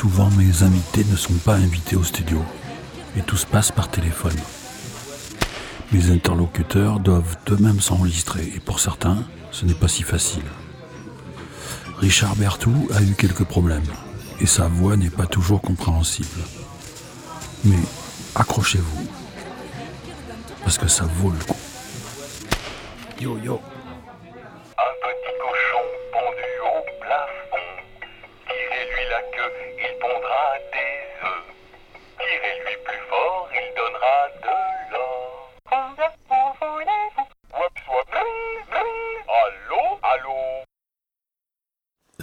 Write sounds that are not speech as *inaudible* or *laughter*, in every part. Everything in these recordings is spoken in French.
souvent mes invités ne sont pas invités au studio. Et tout se passe par téléphone. Mes interlocuteurs doivent eux-mêmes s'enregistrer. Et pour certains, ce n'est pas si facile. Richard Bertou a eu quelques problèmes. Et sa voix n'est pas toujours compréhensible. Mais accrochez-vous. Parce que ça vaut le coup. Yo yo.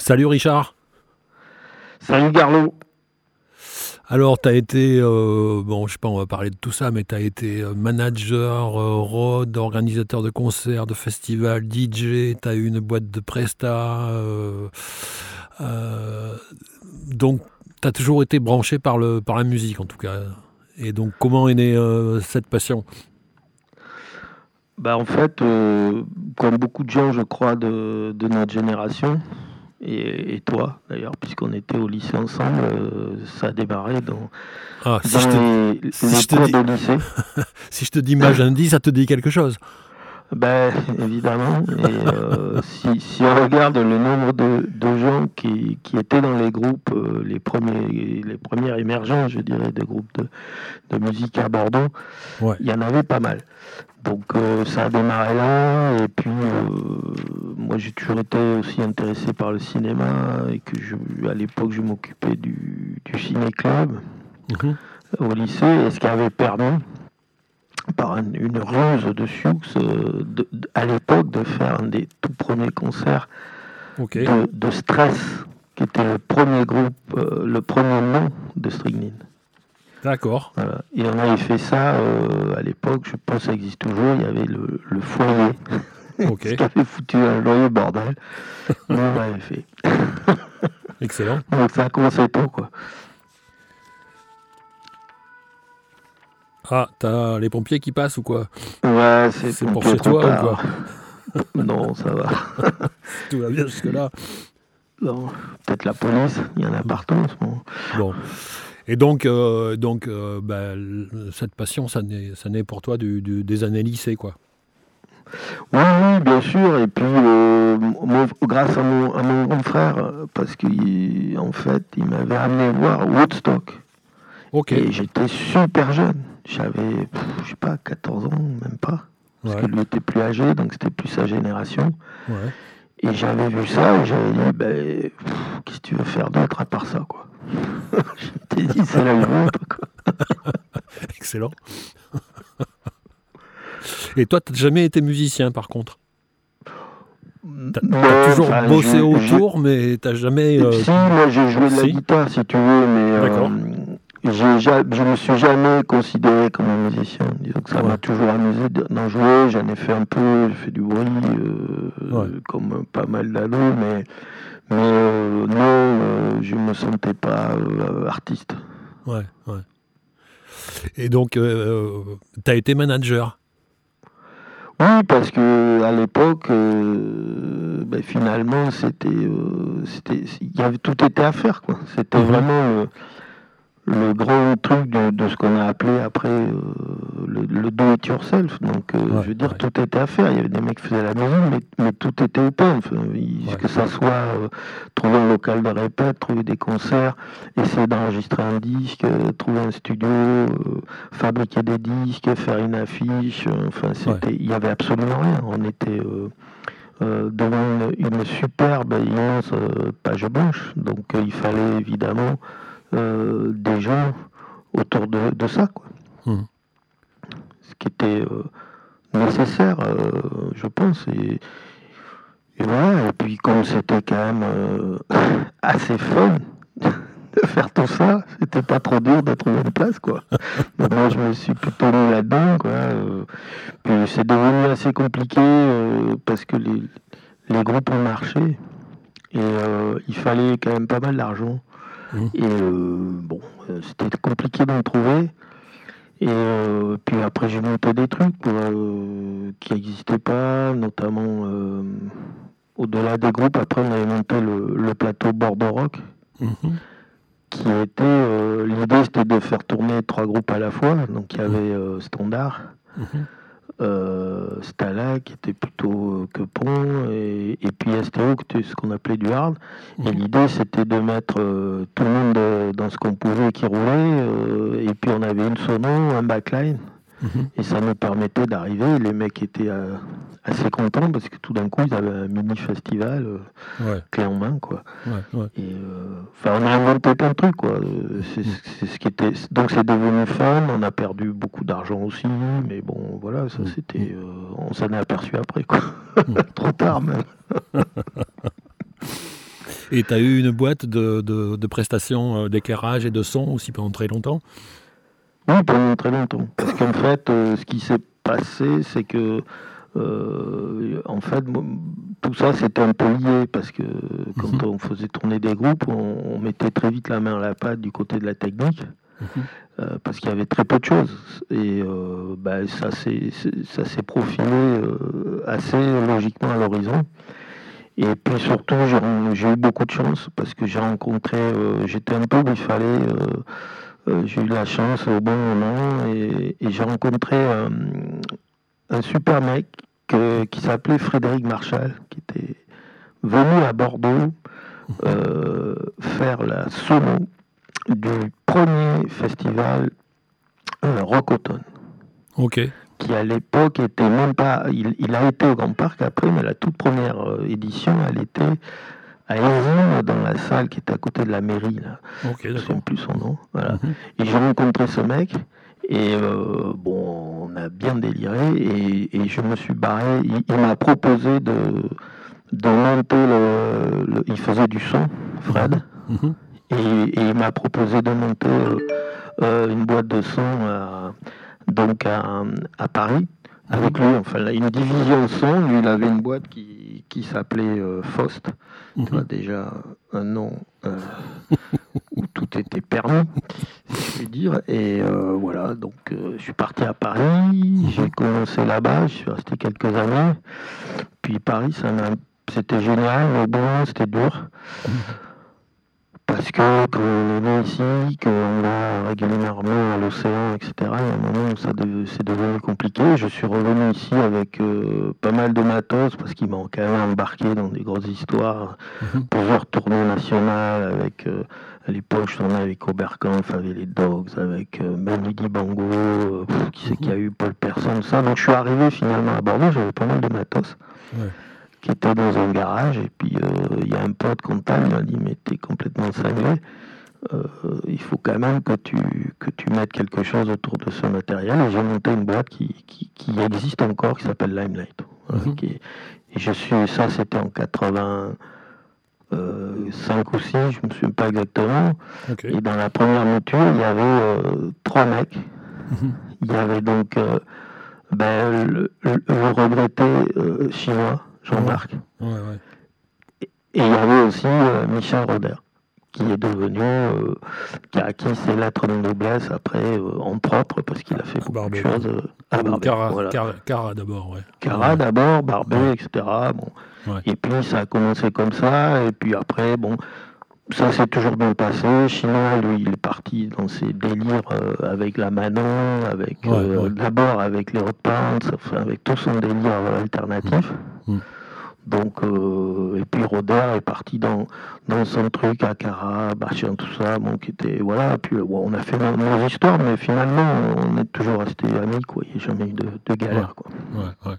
Salut Richard. Salut Garlot. Alors, tu as été, euh, bon, je sais pas, on va parler de tout ça, mais tu as été euh, manager, euh, road, organisateur de concerts, de festivals, DJ, tu as eu une boîte de Presta. euh, donc, tu as toujours été branché par, le, par la musique, en tout cas. Et donc, comment est née cette passion? Bah en fait, comme beaucoup de gens, je crois, de, de notre génération, et, et toi d'ailleurs, puisqu'on était au lycée ensemble, euh, ça a démarré dans, ah, si, dans je te, les, si les je te cours dis- de lycée. *laughs* si je te dis ça te dit quelque chose? Ben, évidemment. Et euh, si, si on regarde le nombre de, de gens qui, qui étaient dans les groupes, euh, les, premiers, les premiers émergents, je dirais, des groupes de, de musique à Bordeaux, Ouais. il y en avait pas mal. Donc euh, ça a démarré là, et puis euh, moi j'ai toujours été aussi intéressé par le cinéma, et que je, à l'époque je m'occupais du, du ciné-club Mhm. au lycée, et ce qui avait permis, par un- une ruse de Sioux, euh, de- de- à l'époque, de faire un des tout premiers concerts de, de Stress, qui était le premier groupe, le premier nom de Strychnine. D'accord. Voilà. Et on avait fait ça euh, à l'époque, je pense que ça existe toujours, il y avait le, le foyer, Ok. *laughs* qui avait foutu un joyeux bordel. *laughs* On l'avait fait. *laughs* Excellent. Donc ça a commencé tôt, quoi. Ah, t'as les pompiers qui passent ou quoi? Ouais, c'est C'est pour chez toi ou quoi? Non, ça va. Tout va bien jusque-là. Non, peut-être la police, il y en a partout en ce moment. Bon. Et donc, euh, donc euh, bah, l- cette passion, ça naît, pour toi du- du- des années lycée, quoi. Oui, oui, bien sûr. Et puis, euh, grâce à mon, à mon grand frère, parce qu'en fait, il m'avait amené voir Woodstock. Ok. Et j'étais super jeune. J'avais, je sais pas, 14 ans, même pas. Parce Ouais, que lui était plus âgé, donc c'était plus sa génération. ouais. Et j'avais vu ça et j'avais dit, ben, qu'est-ce que tu veux faire d'autre à part ça, quoi Je t'ai dit, c'est la quoi. *laughs* Excellent. Et toi, t'as jamais été musicien, par contre? T'as t'as toujours enfin, bossé autour, mais t'as jamais. euh, Si, moi j'ai joué de la si. guitare si tu veux, mais euh, D'accord. ja- je me suis jamais considéré comme un musicien. Disons que ça Ouais. m'a toujours amusé de- d'en jouer, j'en ai fait un peu, j'ai fait du bruit, euh, Ouais. comme euh, pas mal d'ados, mais, mais euh, non, euh, je me sentais pas euh, artiste. Ouais, ouais. Et donc, euh, t'as été manager? Oui, parce que à l'époque, euh, ben, finalement, c'était, euh, c'était, il y avait tout était à faire, quoi. C'était Mhm. vraiment le grand truc de, de ce qu'on a appelé après euh, le, le do it yourself. Donc, euh, Ouais, je veux dire, ouais. tout était à faire. Il y avait des mecs qui faisaient la musique, mais, mais tout était open. Enfin, il- Ouais. Que ça soit euh, trouver un local de répète, trouver des concerts, essayer d'enregistrer un disque, trouver un studio, fabriquer des disques, faire une affiche. enfin, c'était, il y avait absolument rien. On était devant une, une superbe immense page blanche. Donc, il fallait évidemment euh, des gens autour de, de ça, quoi. Mhm. Ce qui était euh, nécessaire, euh, je pense. Et, et voilà. Et puis, comme c'était quand même *laughs* assez fun *laughs* de faire tout ça, c'était pas trop dur de trouver une place, quoi. *laughs* Donc, moi, je me suis plutôt mis là-dedans, quoi. puis c'est devenu assez compliqué parce que les, les groupes ont marché et il fallait quand même pas mal d'argent. Mhm. Et euh, bon, euh, c'était compliqué d'en trouver. Et euh, puis après, j'ai monté des trucs euh, qui n'existaient pas, notamment euh, au-delà des groupes, après, on avait monté le, le plateau Bordeaux Rock, Mhm. qui était. L'idée, c'était de faire tourner trois groupes à la fois. Donc, il y avait euh, Standard, Mhm. Euh, Stala, qui était plutôt euh, que Pont, et, et puis STO, qui était ce qu'on appelait du hard. Et l'idée, c'était de mettre euh, tout le monde dans ce qu'on pouvait qui roulait, euh, et puis on avait une sono, un backline, Et ça nous permettait d'arriver. Les mecs étaient euh, assez contents parce que tout d'un coup, ils avaient un mini festival euh, Ouais, clé en main, quoi. ouais, ouais. Et euh, enfin, on a inventé plein de trucs, quoi. C'est c'est ce qui était. Donc c'est devenu fun. On a perdu beaucoup d'argent aussi, mais bon, voilà, ça Mm. c'était. on s'en est aperçu après, quoi. Mm. *laughs* Trop tard même. *laughs* Et tu as eu une boîte de, de, de prestations d'éclairage et de son aussi pendant très longtemps? Oui, pendant très longtemps. Parce qu'en fait, euh, ce qui s'est passé, c'est que. euh, en fait, tout ça c'était un peu lié parce que quand Mhm. on faisait tourner des groupes, on, on mettait très vite la main à la pâte du côté de la technique. Mhm. Euh, parce qu'il y avait très peu de choses. Et euh, bah, ça s'est profilé assez logiquement à l'horizon. Et puis surtout, j'ai eu beaucoup de chance parce que j'ai rencontré, j'étais un peu où il fallait, j'ai eu la chance au bon moment et, et j'ai rencontré euh, un super mec que- qui s'appelait Frédéric Marchal, qui était venu à Bordeaux euh, faire la solo du premier festival euh, Rock Automne, Ok. qui à l'époque était même pas. Il, il a été au Grand Parc après, mais la toute première euh, édition, elle était à Ézine, dans la salle qui était à côté de la mairie, là. Ok, Je ne plus son nom. Voilà. Mhm. Et j'ai rencontré ce mec, et euh, bon, on a bien déliré, et, et je me suis barré. Il, il m'a proposé de, de monter le, le- Il faisait du son, Fred. Mhm. Et, et il m'a proposé de monter euh, euh, une boîte de son à, donc à, à Paris avec lui. Enfin, là, une division son. Lui, il avait une boîte qui, qui s'appelait euh, Faust. Vois, Mhm. déjà un nom euh, où tout était permis, si je puis dire. Et euh, voilà, donc je suis parti à Paris. J'ai commencé là-bas. Je suis resté quelques années. Puis Paris, c'était génial, mais bon, c'était dur. Parce que quand on est né ici, qu'on va régulièrement à l'océan, etc., il y a un moment où ça dev- c'est devenu compliqué. Je suis revenu ici avec euh, pas mal de matos parce qu'ils m'ont quand même embarqué dans des grosses histoires, Mhm. plusieurs tournées nationales avec. euh, à l'époque, je tournais avec Oberkampf, avec les Dogs, avec euh, même Lydie Bango, euh, qui c'est qu'il y a eu Paul Personne, ça. Donc je suis arrivé finalement à Bordeaux, j'avais pas mal de matos Ouais. Qui était dans un garage et puis euh, il y a un pote comptable qui m'a dit mais t'es complètement cinglé. Euh, il faut quand même que tu, que tu mettes quelque chose autour de ce matériel. Et j'ai monté une boîte qui, qui, qui existe encore qui s'appelle Limelight. Voilà, Mhm. qui est- et je suis ça c'était en 85 ou 6 je me souviens pas exactement. Et dans la première mouture il y avait euh, trois mecs. Mhm. il y avait donc euh, ben, le, le- regretté chinois Jean-Marc Ouais, ouais. et il y avait aussi euh, Michel Roder, qui est devenu, euh, qui a acquis ses lettres de noblesse après euh, en propre, parce qu'il a fait beaucoup Barbet. de choses à Barbet. Cara, voilà. Cara- Cara d'abord, ouais. Cara d'abord, Barbet, etc. Bon. Et puis ça a commencé comme ça, et puis après, bon, ça s'est toujours bien passé. Chinois, lui, il est parti dans ses délires euh, avec la Manon, avec Ouais, euh, ouais. d'abord avec les Hot enfin, avec tout son délire alternatif. Mm. Donc, euh, et puis Roder est parti dans, dans son truc, Akara, machin, tout ça, bon, qui était, voilà, puis euh, bon, on a fait nos, nos histoires, mais finalement, on est toujours resté amis, quoi, il n'y a jamais eu de, de galère, quoi. Ouais, ouais.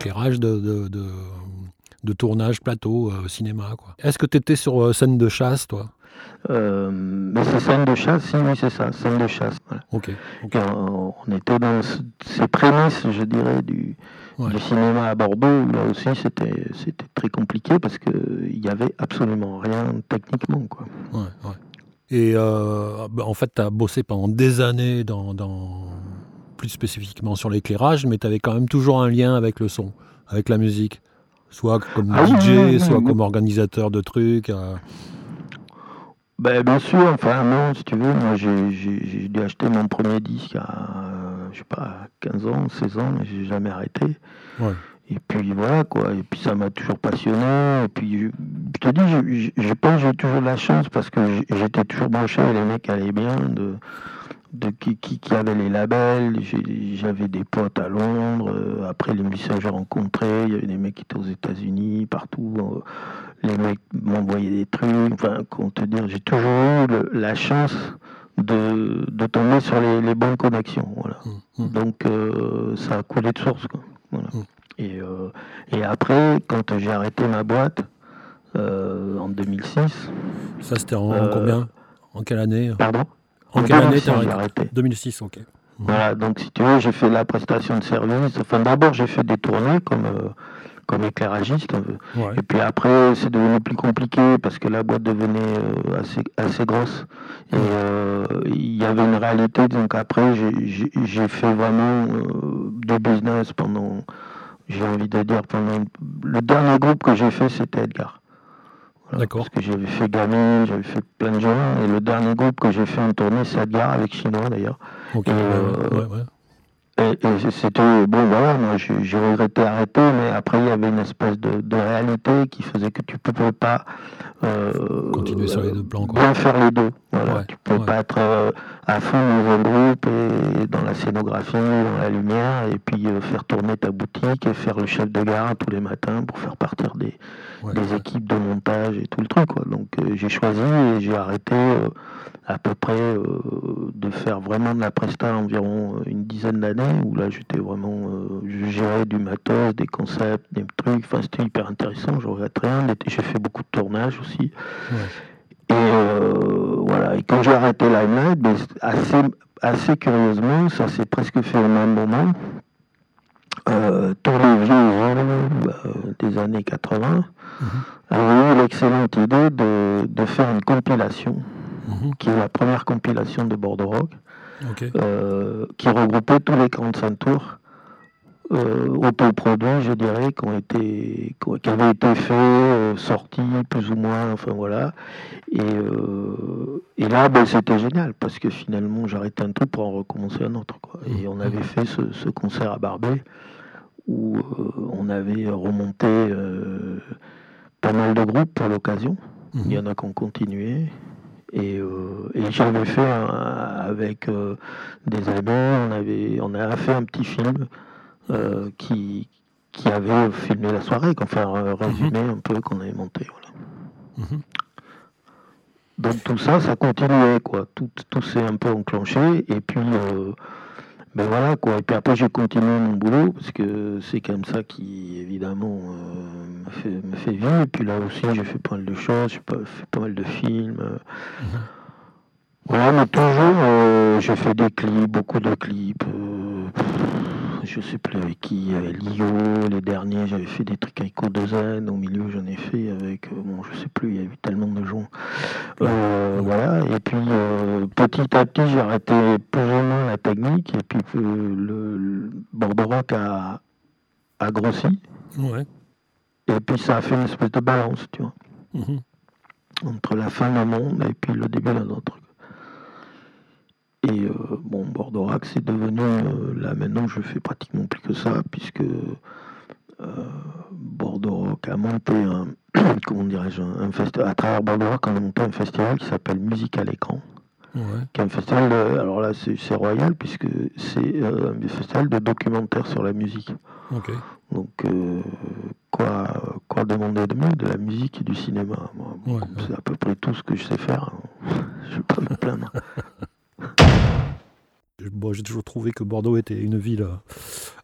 L'éclairage de, de, de, de tournage, plateau, euh, cinéma. Est-ce que tu étais sur euh, scène de chasse, toi? Euh, mais c'est scène de chasse, si, oui, c'est ça, scène de chasse. voilà. Ok. ok. Et on, on était dans ce- ces prémices, je dirais, du, Ouais. du cinéma à Bordeaux. où Là aussi, c'était c'était très compliqué parce qu'il n'y avait absolument rien techniquement. Quoi. Ouais, ouais. Et euh, bah, en fait, tu as bossé pendant des années dans, dans- plus spécifiquement sur l'éclairage, mais tu avais quand même toujours un lien avec le son, avec la musique. Soit comme Ah DJ, soit comme organisateur de trucs. euh, Ben, bien sûr, enfin, non, si tu veux, moi j'ai dû acheter mon premier disque à, euh, je sais pas, 15 ans, 16 ans, mais j'ai jamais arrêté. Ouais. Et puis voilà, quoi. Et puis ça m'a toujours passionné. Et puis, je, je te dis, je, je- je pense que j'ai toujours la chance parce que j'étais toujours branché, les mecs allaient bien, de, de qui, qui, qui avaient les labels. J'avais des potes à Londres. euh, Après, que j'ai rencontrés, il y avait des mecs qui étaient aux États-Unis, partout. euh, les mecs m'envoyaient des trucs. Enfin, comment te dire, j'ai toujours eu le- la chance de, de tomber sur les, les bonnes connexions. Voilà. Mm, mm. Donc, euh, ça a coulé de source. Quoi. Voilà. Mm. Et, euh, et après, quand j'ai arrêté ma boîte euh, en 2006, Ça, c'était en, combien? En quelle année? Pardon? En quelle année 2006, t'as arrêté arrêté 2006, ok. Voilà, donc si tu veux, j'ai fait la prestation de service. Enfin, d'abord, j'ai fait des tournées comme, euh, comme éclairagiste. Ouais. Et puis après, c'est devenu plus compliqué parce que la boîte devenait euh, assez, assez grosse. Et euh, il y avait une réalité. Donc après, j'ai- fait vraiment du business pendant, j'ai envie de dire, pendant. Le dernier groupe que j'ai fait, c'était Edgar. Voilà, D'accord. Parce que j'avais fait Gamin, j'avais fait plein de gens. Et le dernier groupe que j'ai fait en tournée, c'est Edgar avec Chinois d'ailleurs. Ok, Et, ouais, euh, ouais, ouais. Et, et c'était bon, voilà, moi j'ai regretté arrêter, mais après il y avait une espèce de, de réalité qui faisait que tu ne pouvais pas euh, Continuer sur les deux plans, quoi. bien faire les deux. Voilà, Ouais, tu peux ouais. pas être euh, à fond dans un groupe et dans la scénographie, dans la lumière, et puis euh, faire tourner ta boutique et faire le chef de gare tous les matins pour faire partir des, ouais, des équipes de montage et tout le truc. Quoi. Donc j'ai choisi et j'ai arrêté à peu près euh, de faire vraiment de la presta environ euh, une dizaine d'années où là j'étais vraiment, euh, je gérais du matos, des concepts, des trucs. Enfin c'était hyper intéressant. Je regrette rien. J'ai fait beaucoup de tournages aussi. Ouais. Et euh, voilà. Et quand j'ai arrêté Limelight, ben, assez, assez curieusement, ça s'est presque fait au même moment. Euh, tous les vieux des années 80 Mhm. avaient eu l'excellente idée de, de faire une compilation, Mhm. qui est la première compilation de Bordeaux Rock, euh, qui regroupait tous les 45 tours euh, autoproduits, je dirais, qui, ont été, qui avaient été faits, euh, sortis plus ou moins, enfin voilà. Et, euh, et là, ben, c'était génial, parce que finalement, j'arrêtais un truc pour en recommencer un autre. Quoi. Et on avait fait ce, ce concert à Barbet, où on avait remonté pas mal de groupes pour l'occasion. Il y Mhm. en a qui ont continué. Et, euh, et j'avais fait un- avec euh, des amis, on, avait, on a fait un petit film euh, qui, qui avait filmé la soirée, qu'on fait un résumé un peu qu'on avait monté. Voilà. Mhm. Donc tout ça, ça continuait, quoi. Tout, tout s'est un peu enclenché. Et puis, ben voilà, quoi. Et puis après, j'ai continué mon boulot, parce que c'est comme ça qui, évidemment, euh, me, fait, me fait vivre. Et puis là aussi, j'ai fait pas mal de choses, j'ai fait pas mal de films. Voilà, mais toujours, euh, j'ai fait des clips, beaucoup de clips. euh, je sais plus avec qui, avec Lio, les derniers, j'avais fait des trucs avec Odozen, au milieu j'en ai fait avec, euh, bon je sais plus, il y a eu tellement de gens. Euh, voilà, et puis euh, petit à petit j'ai arrêté plus ou moins la technique, et puis euh, le, le a, a grossi, Ouais. et puis ça a fait une espèce de balance, tu vois, Mhm. entre la fin d'un monde et puis le début d'un autre. Et euh, bon, Bordeaux Rock, c'est devenu, euh, là maintenant je fais pratiquement plus que ça, puisque euh, Bordeaux a monté un, *clears throat* comment dirais-je, un festival, à travers Bordeaux on a monté un festival qui s'appelle Musique à l'écran, Ouais. qui est un festival, de- alors là c'est royal, puisque c'est euh, un festival de documentaire sur la musique. Donc, euh, quoi, quoi demander de mieux De la musique et du cinéma? Ouais, ouais. c'est à peu près tout ce que je sais faire. *laughs* Je ne vais pas me plaindre. *laughs* j'ai toujours trouvé que Bordeaux était une ville euh,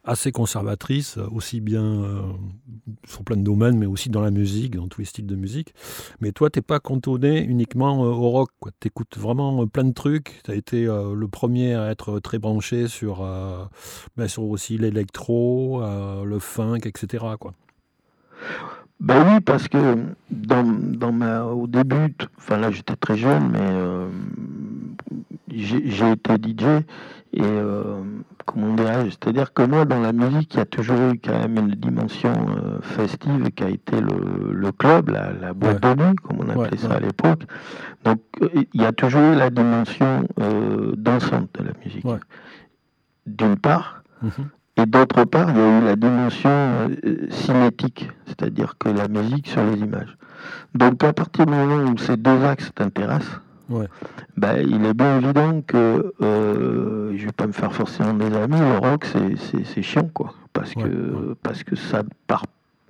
assez conservatrice, aussi bien euh, sur plein de domaines, mais aussi dans la musique, dans tous les styles de musique. Mais toi, tu n'es pas cantonné uniquement au rock. Tu écoutes vraiment plein de trucs. Tu as été le premier à être très branché sur, ben, sur aussi l'électro, le funk, etc. Quoi. Ben oui, parce que dans, dans ma, au début, enfin là j'étais très jeune, mais euh, j'ai été DJ et euh, comment dirais-je, c'est-à-dire que moi dans la musique il y a toujours eu quand même une dimension euh, festive qui a été le, le club, la, la boîte de nuit comme on appelait ça à l'époque. Donc il y a toujours eu la dimension dansante de la musique. D'une part. Mhm. Et d'autre part, il y a eu la dimension euh, cinétique, c'est-à-dire que la musique sur les images. Donc à partir du moment où ces deux axes t'intéressent, ben, il est bien évident que euh, je vais pas me faire forcément des amis, le rock c'est chiant quoi. Parce que parce que ça part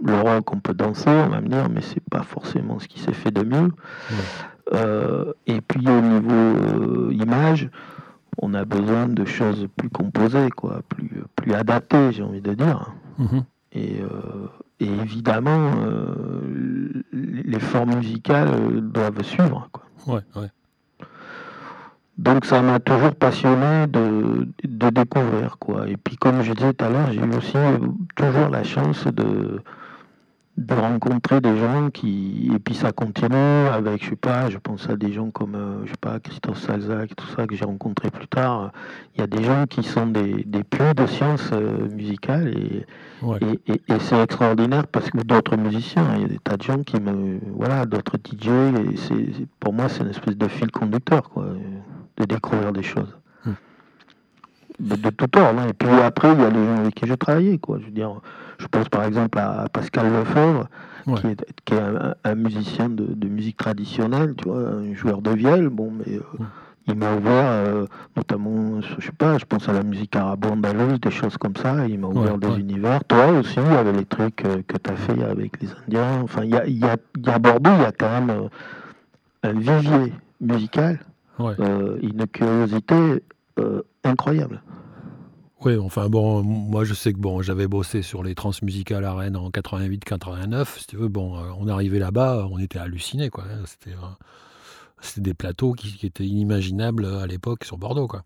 le rock on peut danser, on va me dire, mais c'est pas forcément ce qui s'est fait de mieux. Euh, et puis au niveau euh, image, on a besoin de choses plus composées, quoi, plus, plus adaptées, j'ai envie de dire. Mhm. Et, euh, et, évidemment, les formes musicales doivent suivre. Quoi. Ouais, Donc ça m'a toujours passionné de, de, découvrir. Quoi. Et puis comme je disais tout à l'heure, j'ai eu aussi toujours la chance de, de rencontrer des gens qui et puis ça continue avec je sais pas je pense à des gens comme euh, je sais pas Christophe Salzac tout ça que j'ai rencontré plus tard il y a des gens qui sont des, des puits de sciences euh, musicales et, et, et, c'est extraordinaire parce que d'autres musiciens il y a des tas de gens qui me voilà d'autres DJ et c'est pour moi c'est une espèce de fil conducteur quoi de découvrir des choses hmm. de, tout ordre hein. et puis après il y a les gens avec qui j'ai travaillé quoi je veux dire je pense par exemple à Pascal Lefebvre, qui est, un, musicien de, musique traditionnelle, tu vois, un joueur de vielle. Bon, mais euh, il m'a ouvert, euh, notamment, je sais pas, je pense à la musique arabo-andalouse, des choses comme ça. Il m'a ouvert des univers. Toi aussi, il y avait les trucs euh, que tu as fait avec les Indiens. Enfin, il y a, y, a, y a, à Bordeaux, il y a quand même un vivier musical, une curiosité incroyable. Oui, enfin bon, moi je sais que bon, j'avais bossé sur les transmusicales à Rennes en 88-89. Si tu veux, bon, euh, on arrivait là-bas, on était hallucinés, quoi. C'était, euh, c'était des plateaux qui, étaient inimaginables à l'époque sur Bordeaux, quoi.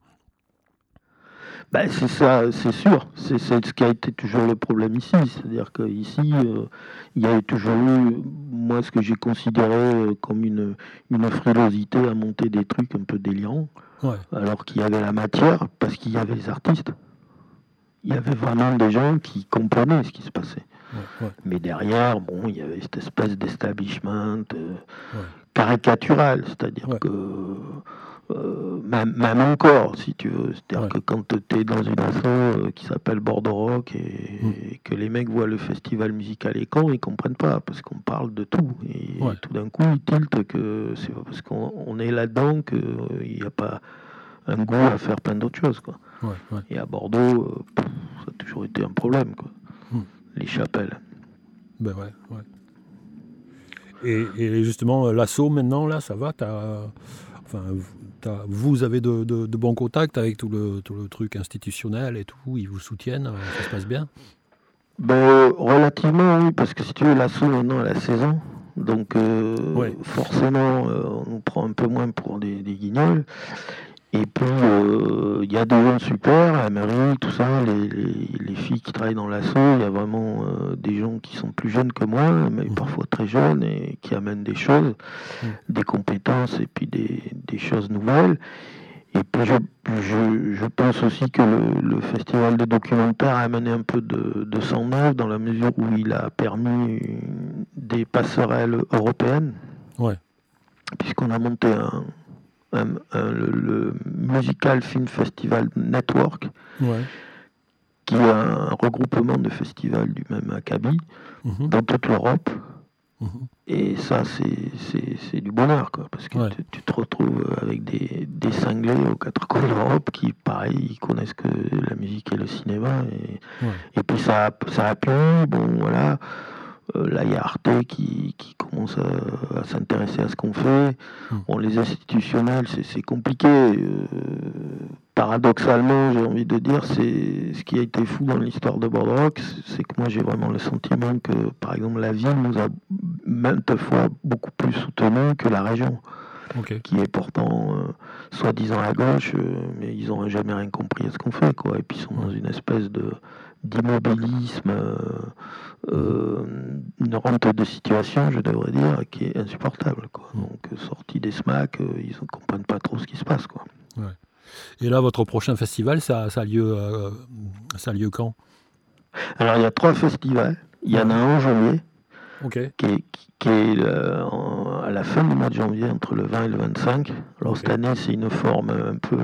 Ben, c'est ça, c'est sûr. C'est, ce qui a été toujours le problème ici. C'est-à-dire qu'ici, euh, il y a toujours eu, moi, ce que j'ai considéré comme une, une frilosité à monter des trucs un peu délirants. Alors qu'il y avait la matière, parce qu'il y avait les artistes il y avait vraiment des gens qui comprenaient ce qui se passait. Mais derrière, bon, il y avait cette espèce d'establishment euh, caricatural, c'est-à-dire que euh, même, encore, si tu veux, c'est-à-dire que quand tu es dans une asso euh, qui s'appelle Bordeaux Rock mm. et, que les mecs voient le festival musical et quand ils comprennent pas parce qu'on parle de tout et, tout d'un coup ils tiltent que c'est parce qu'on est là-dedans qu'il n'y a pas un goût à faire plein d'autres choses, quoi. Et à Bordeaux, euh, ça a toujours été un problème, quoi. Hmm. Les chapelles. Ben ouais, ouais. Et, justement, euh, l'assaut maintenant, là, ça va? Enfin, Vous avez de, bons contacts avec tout le, tout le truc institutionnel et tout Ils vous soutiennent euh, Ça se passe bien? Ben, Relativement, oui, parce que si tu veux, l'assaut maintenant à la saison. Donc, forcément, on nous prend un peu moins pour des, des guignols. Et puis, euh, il y a des gens super, la mairie, tout ça, les, filles qui travaillent dans l'assaut, il y a vraiment euh, des gens qui sont plus jeunes que moi, mais parfois très jeunes, et qui amènent des choses, mhm. des compétences et puis des, choses nouvelles. Et puis, je, pense aussi que le, festival de documentaire a amené un peu de, de sang neuf, dans la mesure où il a permis des passerelles européennes. Ouais. Puisqu'on a monté un le, Musical Film Festival Network, qui est un regroupement de festivals du même acabit mhm. dans toute l'Europe. Mhm. Et ça, c'est du bonheur, quoi, parce que tu, te retrouves avec des, des cinglés aux quatre coins d'Europe qui, pareil, ils connaissent que la musique et le cinéma. Et, et puis ça, ça a plu, bon, voilà. Euh, là, il y a Arte qui, commence à, s'intéresser à ce qu'on fait. Hmm. Bon, les institutionnels, c'est compliqué. Euh, paradoxalement, j'ai envie de dire, c'est ce qui a été fou dans l'histoire de Bordeaux, c'est que moi j'ai vraiment le sentiment que, par exemple, la ville nous a maintes fois beaucoup plus soutenus que la région, qui est pourtant euh, soi-disant à gauche, euh, mais ils n'ont jamais rien compris à ce qu'on fait, quoi. Et puis ils sont dans une espèce de d'immobilisme, euh, une rente de situation, je devrais dire, qui est insupportable, quoi. Donc sortis des SMAC, ils ne comprennent pas trop ce qui se passe, quoi. Et là, votre prochain festival, ça, ça, a, lieu, euh, ça a lieu quand? Alors, il y a trois festivals. Il y en a un en janvier, qui est, qui est euh, à la fin du mois de janvier, entre le 20 et le 25. Alors, cette année, c'est une forme un peu,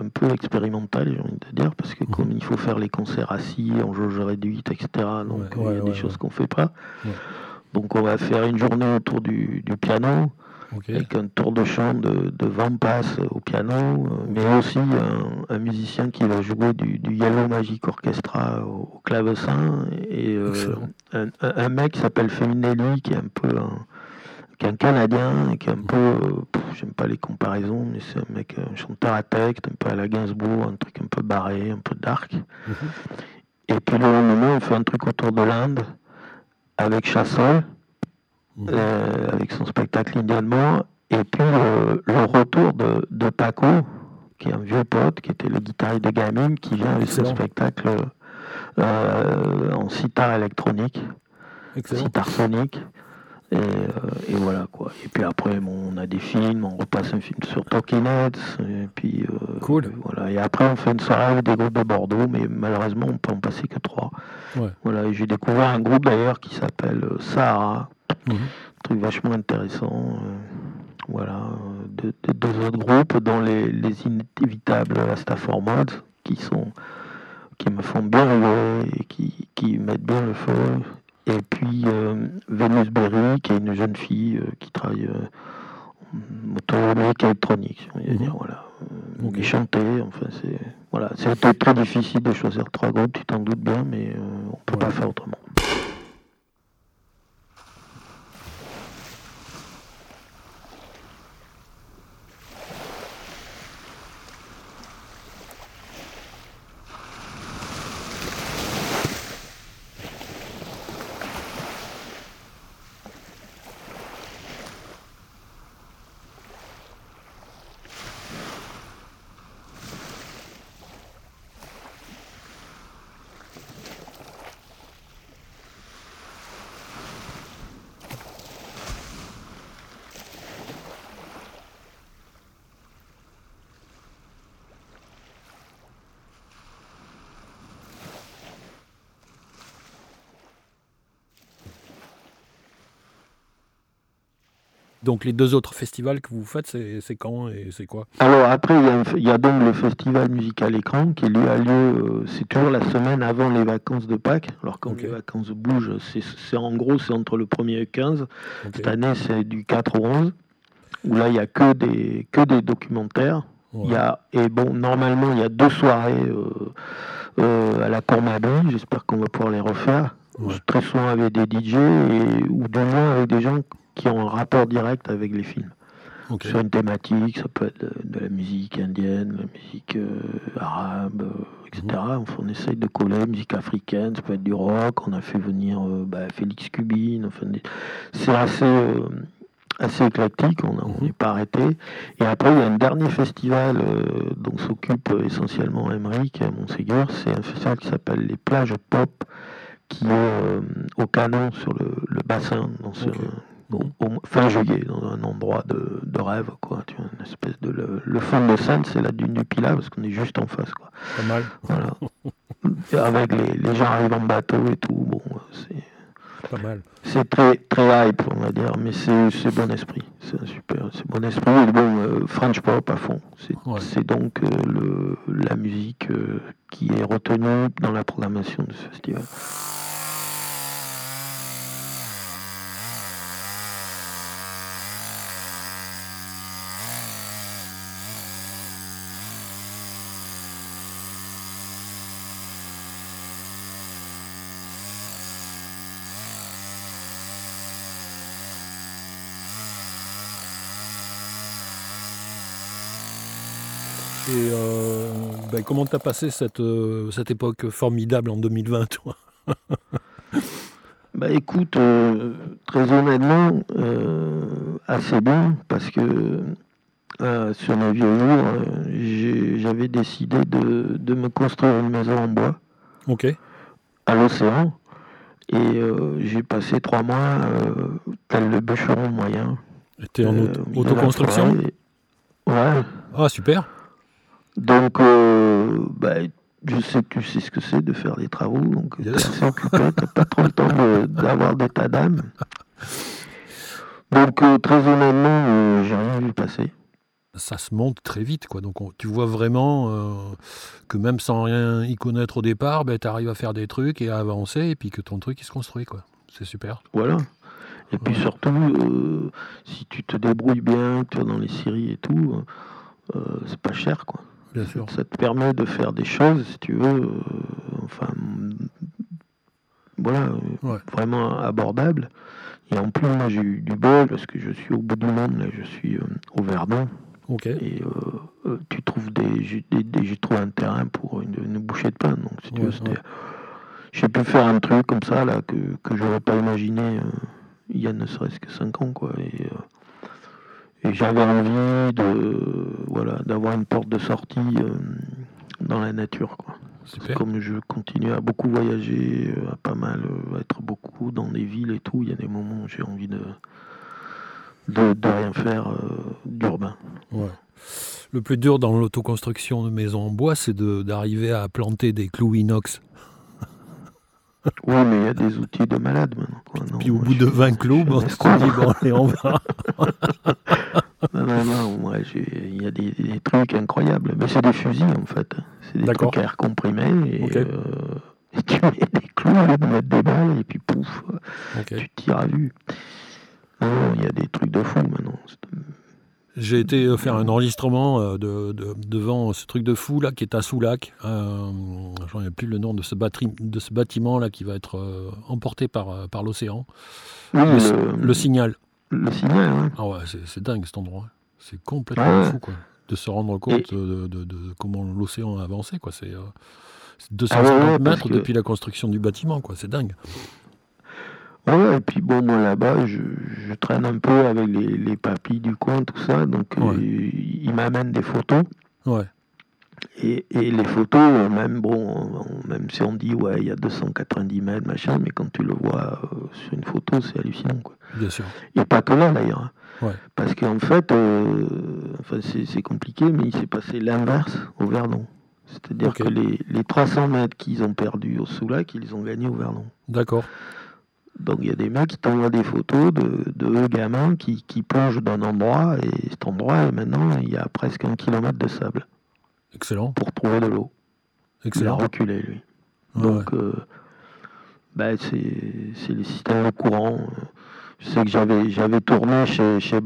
un peu expérimentale, j'ai envie de dire, parce que mhm. comme il faut faire les concerts assis, en jauge réduite, etc., donc il y a des choses qu'on ne fait pas. Donc, on va faire une journée autour du, du piano avec un tour de chant de, de passe au piano, euh, mais aussi un, musicien qui va jouer du, Yellow Magic Orchestra au, clavecin, et euh, un, mec qui s'appelle Feminelli, qui est un peu un, qui est un Canadien, qui est un peu, euh, j'aime pas les comparaisons, mais c'est un mec, un chanteur à texte, un peu à la Gainsbourg, un truc un peu barré, un peu dark. Mhm. Et puis le lendemain, on fait un truc autour de l'Inde avec Chassol. Euh, avec son spectacle Indianement. Et puis le, retour de, Paco, qui est un vieux pote, qui était le guitariste de Gaming, qui vient avec son spectacle en sitar électronique, sitar sonique. Et, euh, et, voilà quoi. Et puis après, on a des films, on repasse un film sur Talking Heads, et puis cool. voilà. Et après, on fait une soirée avec des groupes de Bordeaux, mais malheureusement, on peut en passer que trois. Voilà. Et j'ai découvert un groupe d'ailleurs qui s'appelle Sahara, un mhm. truc vachement intéressant. Euh, voilà, de, deux autres groupes, dont les, inévitables Stafford Mods, qui sont qui me font bien et qui, qui mettent bien le feu. Et puis euh, Venus Berry, qui est une jeune fille euh, qui travaille euh, motorisation électronique, on va dire, voilà. Okay. chanter, enfin c'est voilà, c'était très difficile de choisir trois groupes, tu t'en doutes bien, mais on peut pas faire autrement. Donc les deux autres festivals que vous faites, c'est quand et c'est quoi? Alors après, il y, a donc le festival musical écran qui lui a lieu, euh, c'est toujours la semaine avant les vacances de Pâques. Alors quand les vacances bougent, c'est en gros c'est entre le 1er et le 15. Cette année c'est du 4 au 11, où là il n'y a que des, que des documentaires. Il y a, et bon, normalement il y a deux soirées euh, euh, à la Courmabin, j'espère qu'on va pouvoir les refaire. Très souvent avec des DJ et, ou du moins avec des gens qui ont un rapport direct avec les films. Sur une thématique, ça peut être de, la musique indienne, la musique euh, arabe, euh, etc. Mhm. on essaye de coller la musique africaine, ça peut être du rock. On a fait venir euh, bah, Félix Cubine. Enfin, c'est assez, assez éclectique, on n'est mhm. pas arrêté. Et après, il y a un dernier festival dont s'occupe essentiellement Emmerich à Montségur. C'est un festival qui s'appelle les plages pop, qui est au canon sur le, bassin, dans ce, fin juillet, dans un endroit de, rêve, quoi. Tu vois, une espèce de le, fond de Seine, c'est la dune du Pilat parce qu'on est juste en face, quoi. Pas mal. Voilà. *laughs* Avec les, gens arrivent en bateau et tout, bon, c'est. Pas mal. C'est très, très hype, on va dire, mais c'est bon esprit. C'est super, c'est bon esprit. Et bon, euh, French pop à fond. C'est donc euh, le, la musique euh, qui est retenue dans la programmation de ce festival. Ben, comment t'as passé cette, euh, cette époque formidable en 2020, toi *laughs* Bah écoute, euh, très honnêtement, euh, assez bien, parce que euh, sur mes vieux jours, j'avais décidé de, de me construire une maison en bois Ok. à l'océan. Et j'ai passé trois mois tel le bûcheron moyen. Et T'es en auto- autoconstruction. Ouais. Ah, super. Donc, euh, bah, je sais que tu sais ce que c'est de faire des travaux, donc Yes. occupé, tu pas trop le temps de- d'avoir d'état d'âme. Donc, euh, très honnêtement, euh, j'ai rien vu passer. Ça se monte très vite, quoi. Donc on- tu vois vraiment euh, que même sans rien y connaître au départ, ben, tu arrives à faire des trucs et à avancer, et puis que ton truc il se construit, quoi. C'est super. Voilà. Et puis Ouais. surtout, si tu te débrouilles bien, que tu vas dans les séries et tout, c'est pas cher, quoi. Bien sûr. Ça te permet de faire des choses, si tu veux, euh, enfin, voilà, Ouais. vraiment abordables. Et en plus, moi, j'ai eu du bol parce que je suis au bout du monde, là, je suis euh, au Verdun. Ok. Et euh, tu trouves des, j'ai, trouvé un terrain pour une, une bouchée de pain. Donc, si tu Ouais, veux, c'était- ouais. j'ai pu faire un truc comme ça, là, que, que j'aurais pas imaginé il y a ne serait-ce que 5 ans, quoi. Et, et j'avais envie de, voilà, d'avoir une porte de sortie euh, dans la nature, quoi. Comme je continue à beaucoup voyager, euh, à pas mal euh, être beaucoup dans des villes et tout, il y a des moments où j'ai envie de, de, de rien faire euh, d'urbain. Ouais. Le plus dur dans l'autoconstruction de maisons en bois, c'est d'arriver à planter des clous inox. Oui, mais il y a des outils de malade maintenant. Quoi. Non, Puis au bout de suis- 20 je clous, te escroc. dis, bon, allez, on va. *laughs* *laughs* Non, non, non, moi, j'ai- il y a des, des trucs incroyables. Mais c'est des fusils, en fait. C'est des trucs à air comprimé. Et, Ok. euh, *laughs* et tu mets des clous de mettre des balles, et puis pouf, tu tires à vue. Non, non, il y a des trucs de fou maintenant. C'est- J'ai été euh, faire un enregistrement euh, de, de- devant ce truc de fou là qui est à Soulac. Euh, J'en ai plus le nom de ce, batri- de ce bâtiment là qui va être euh, emporté par, euh, par l'océan. Oui, le signal. Le signal, hein. Ah ouais, c'est dingue cet endroit. C'est complètement Ouais. fou quoi. De se rendre compte de, de- de comment l'océan a avancé quoi. C'est euh, c'est Ah 250 ouais, ouais, parce mètres que- depuis la construction du bâtiment quoi. C'est dingue. Ouais, et puis bon, moi là-bas, je, je traîne un peu avec les, les papis du coin, tout ça, donc euh, ils m'amènent des photos. Ouais. Et, et les photos, euh, même bon, on- même si on dit ouais, il y a 290 mètres, machin, mais quand tu le vois euh, sur une photo, c'est hallucinant, quoi. Bien sûr. Et pas que là d'ailleurs. Ouais. Parce qu'en fait, euh, enfin, c'est compliqué, mais il s'est passé l'inverse au Verdon. C'est-à-dire que les, les 300 mètres qu'ils ont perdus au Soulac, ils ont gagné au Verdon. D'accord. Donc il y a des mecs qui t'envoient des photos de, de eux gamins qui, qui plongent d'un endroit et cet endroit maintenant il y a presque un kilomètre de sable Excellent. pour trouver de l'eau. Il a Excellent. reculé lui. Donc euh, bah, c'est les systèmes de courant. Je sais que j'avais j'avais tourné chez, chez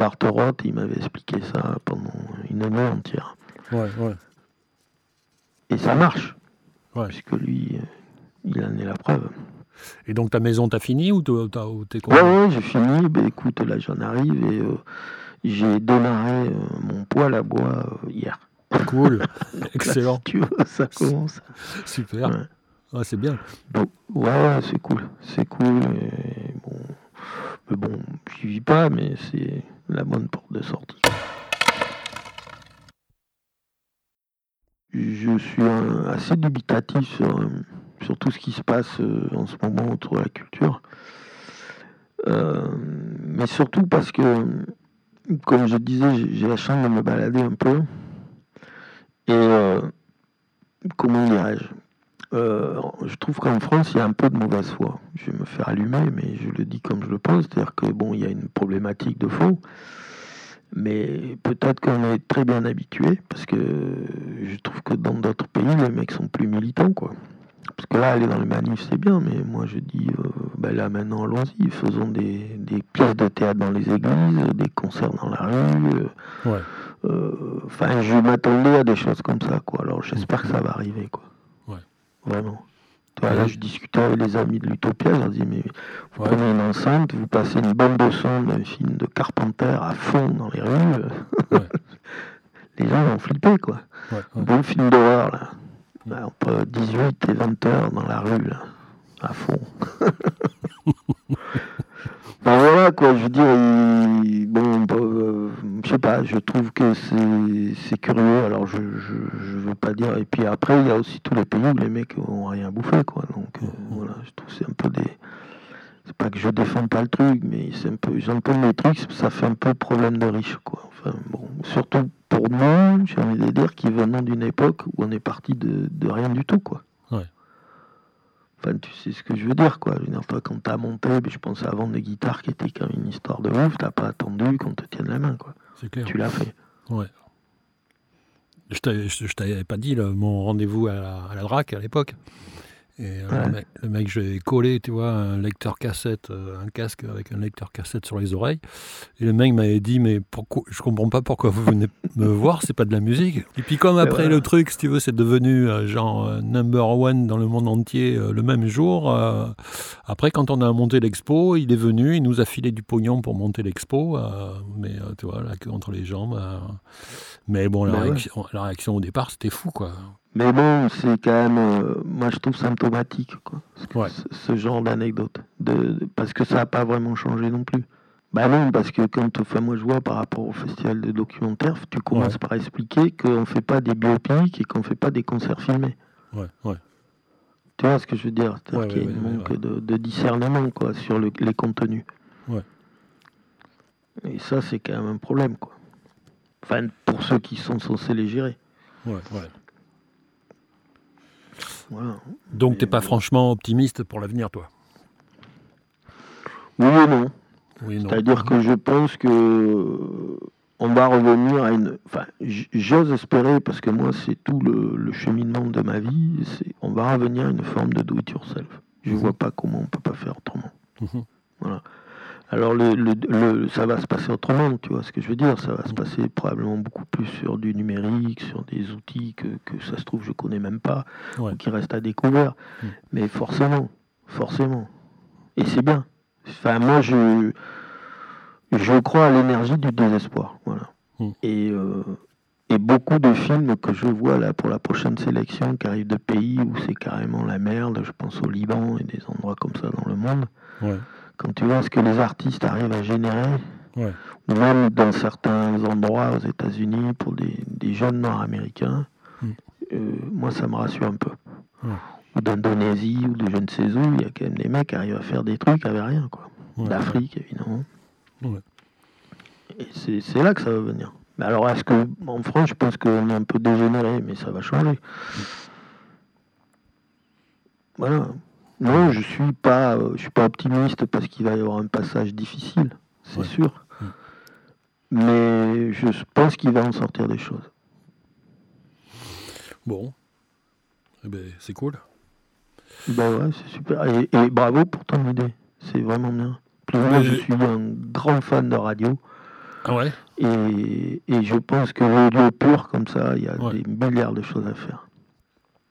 il m'avait expliqué ça pendant une année entière. ouais. ouais. Et ça marche, Ouais. puisque lui, euh, il en est la preuve. Et donc ta maison t'as fini ou t'as- t'es Ouais, ouais, j'ai fini. Ben, écoute, là, j'en arrive et euh, j'ai démarré euh, mon poêle à bois euh, hier. Cool. *laughs* Excellent. Si tu veux, ça commence. Super. Ouais. Ah, c'est bien. Donc, ouais, ouais, c'est cool. C'est cool. et bon, mais bon, j'y vis pas, mais c'est la bonne porte de sortie. Je suis assez dubitatif sur, euh, sur tout ce qui se passe euh, en ce moment autour de la culture. Euh, mais surtout parce que, comme je disais, j'ai- la chance de me balader un peu. Et comment dirais-je? Euh, je trouve qu'en France, il y a un peu de mauvaise foi. Je vais me faire allumer, mais je le dis comme je le pense. C'est-à-dire que bon, il y a une problématique de fond, mais peut-être qu'on est très bien habitué, parce que je trouve que dans d'autres pays, les mecs sont plus militants, quoi. Parce que là, aller dans le manif, c'est bien, mais moi je dis, euh, ben là maintenant, allons-y, faisons des, des pièces de théâtre dans les églises, des concerts dans la rue. Ouais. euh, Enfin, je m'attendais à des choses comme ça, quoi. Alors j'espère que ça va arriver, quoi. Vraiment. Là, je discutais avec les amis de l'Utopia, je leur dis, mais vous Ouais. prenez une enceinte, vous passez une bande de son d'un film de Carpenter à fond dans les rues. euh, Ouais. *laughs* les gens vont flipper, quoi. Ouais. Bon film d'horreur, là. Ouais, entre 18 et 20 heures dans la rue, là. À fond. *laughs* ben voilà, quoi. Je veux dire, il- bon, bah, euh, je sais pas, je trouve que c'est curieux. Alors, je, je, je veux pas dire. Et puis après, il y a aussi tous les pays où les mecs ont rien bouffé, quoi. Donc, euh, voilà, je trouve que c'est un peu des. C'est pas que je défends pas le truc, mais c'est un peu, j'ai un peu mes trucs, ça fait un peu problème de riche, quoi. Enfin, bon, surtout pour nous, j'ai envie de dire, qui venons d'une époque où on est parti de, de rien du tout, quoi. Enfin, tu sais ce que je veux dire, quoi. Dire, toi, quand t'as monté, je pensais à vendre des guitares qui étaient quand même une histoire de ouf, t'as pas attendu qu'on te tienne la main, quoi. C'est clair. Tu l'as fait. Ouais. Je t'avais, je, je t'avais pas dit le- mon rendez-vous à la, à la DRAC à l'époque. Et euh, Ouais. le, mec, le mec, j'ai collé, tu vois, un lecteur cassette, euh, un casque avec un lecteur cassette sur les oreilles. Et le mec m'avait dit, mais pourquoi, je comprends pas pourquoi vous venez *laughs* me voir, c'est pas de la musique. Et puis comme après voilà. le truc, si tu veux, c'est devenu euh, genre euh, number one dans le monde entier le même jour. après, quand on a monté l'expo, il est venu, il nous a filé du pognon pour monter l'expo. mais tu vois, la queue entre les jambes. mais bon, la, Bah ouais. réaction, la réaction au départ, c'était fou, quoi. Mais bon, c'est quand même, euh, moi je trouve symptomatique, quoi. Ouais. ce, genre d'anecdote. De, de- parce que ça n'a pas vraiment changé non plus. Bah non, parce que quand, enfin moi je vois par rapport au festival de documentaire, tu commences Ouais. par expliquer qu'on ne fait pas des biopics et qu'on ne fait pas des concerts filmés. Ouais, ouais. Tu vois ce que je veux dire? C'est-à-dire Ouais, qu'il y a ouais, un ouais, manque de discernement quoi, sur le- les contenus. Ouais. Et ça, c'est quand même un problème. Quoi. Enfin, pour ceux qui sont censés les gérer. ouais, ouais. Voilà. Donc, t'es pas franchement optimiste pour l'avenir, toi? Oui et non. Oui, non. C'est-à-dire que je pense que euh, on va revenir à une. Enfin, j'ose espérer, parce que moi, c'est tout le, le cheminement de ma vie, c'est on va revenir à une forme de do-it-yourself. Je Mhm. vois pas comment on peut pas faire autrement. Mhm. Voilà. Alors, le, le- le- ça va se passer autrement, tu vois ce que je veux dire Ça va se passer probablement beaucoup plus sur du numérique, sur des outils que, que ça se trouve, je connais même pas, Ouais. ou qui restent à découvrir. Mhm. Mais forcément, forcément. Et c'est bien. Enfin, moi, je, je crois à l'énergie du désespoir. Voilà. Mm. Et, euh, et beaucoup de films que je vois là pour la prochaine sélection qui arrivent de pays où c'est carrément la merde, je pense au Liban et des endroits comme ça dans le monde, Ouais, quand tu vois ce que les artistes arrivent à générer, ouais, ou même dans certains endroits aux États-Unis pour des, des jeunes Nord-Américains, Mm. euh, moi ça me rassure un peu. Ouais. Ou d'Indonésie ou de je ne sais où, il y a quand même des mecs qui arrivent à faire des trucs avec rien, quoi. ouais. D'Afrique évidemment. Et c'est c'est là que ça va venir. Mais alors est-ce que en France, je pense qu'on est un peu dégénéré, mais ça va changer. Voilà. Non, je suis pas, euh, je suis pas optimiste parce qu'il va y avoir un passage difficile, c'est Ouais. sûr. Mais je pense qu'il va en sortir des choses. Bon. Eh ben, c'est cool. Ben ouais, c'est super. Et, et bravo pour ton idée. C'est vraiment bien. Puis moi, je suis un grand fan de radio. Ah ouais? Et, et je pense que l'audio pur, comme ça, il y a Ouais. des milliards de choses à faire.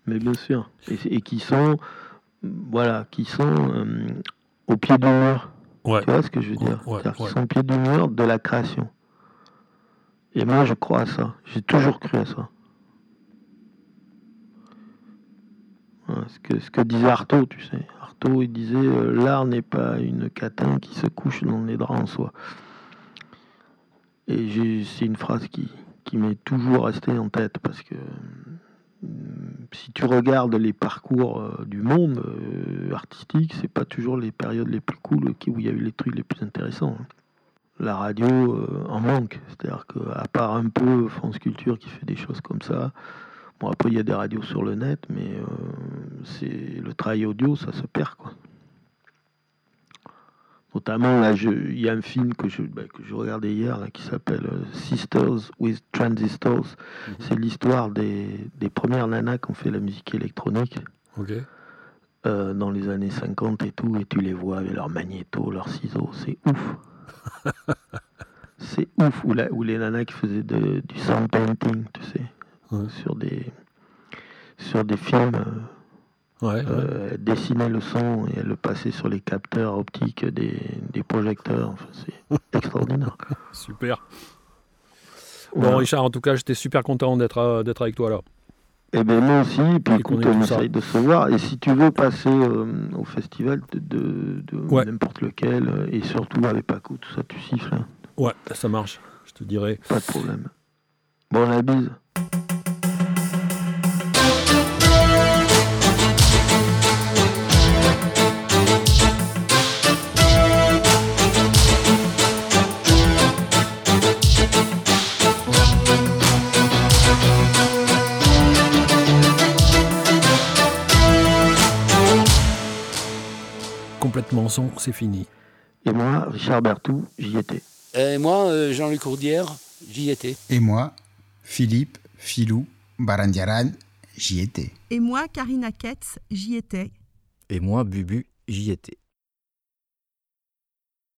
Mais bien sûr. Et, et qui sont, voilà, qui sont euh, au pied du mur. Ouais. Tu vois ce que je veux dire? ouais, sont au pied du mur de la création. Et moi, je crois à ça. J'ai toujours cru à ça. Ce, que, ce que disait Artaud, tu sais. Artaud, il disait euh, l'art n'est pas une catin qui se couche dans les draps en soie. Et c'est une phrase qui, qui m'est toujours restée en tête parce que si tu regardes les parcours euh, du monde euh, artistique, c'est pas toujours les périodes les plus cool où il y a eu les trucs les plus intéressants. hein. La radio euh, en manque, c'est-à-dire qu'à part un peu France Culture qui fait des choses comme ça, bon après il y a des radios sur le net, mais euh, c'est le travail audio, ça se perd quoi. Notamment, là, il y a un film que je, bah, que je regardais hier là, qui s'appelle euh, Sisters with Transistors. C'est l'histoire des, des premières nanas qui ont fait la musique électronique euh, dans les années 50 et tout, et tu les vois avec leurs magnétos, leurs ciseaux, c'est ouf. *laughs* c'est ouf. Ou, la- ou les nanas qui faisaient de- du sound painting, tu sais, Ouais. sur des, sur des films. euh, Ouais, euh, elle dessinait le son et elle le passait sur les capteurs optiques des, des projecteurs. Enfin, c'est *laughs* extraordinaire. Super. Bon, Richard, en tout cas, j'étais super content d'être euh, d'être avec toi là. Eh bien, moi aussi, et puis Et écoute, on essaye de se voir. Et si tu veux passer euh, au festival de, de- de Ouais. n'importe lequel, euh, et surtout avec Paco, tout ça, tu siffles, hein, Ouais, ça marche. Je te dirai. pas de problème. Bon, la bise. Complètement son, c'est fini. Et moi, Richard Bertou, j'y étais. Et moi, euh, Jean-Luc Courdière, j'y étais. Et moi, Philippe, Philou, Barandiaran, j'y étais. Et moi, Karina Ketz, j'y étais. Et moi, Bubu, j'y étais.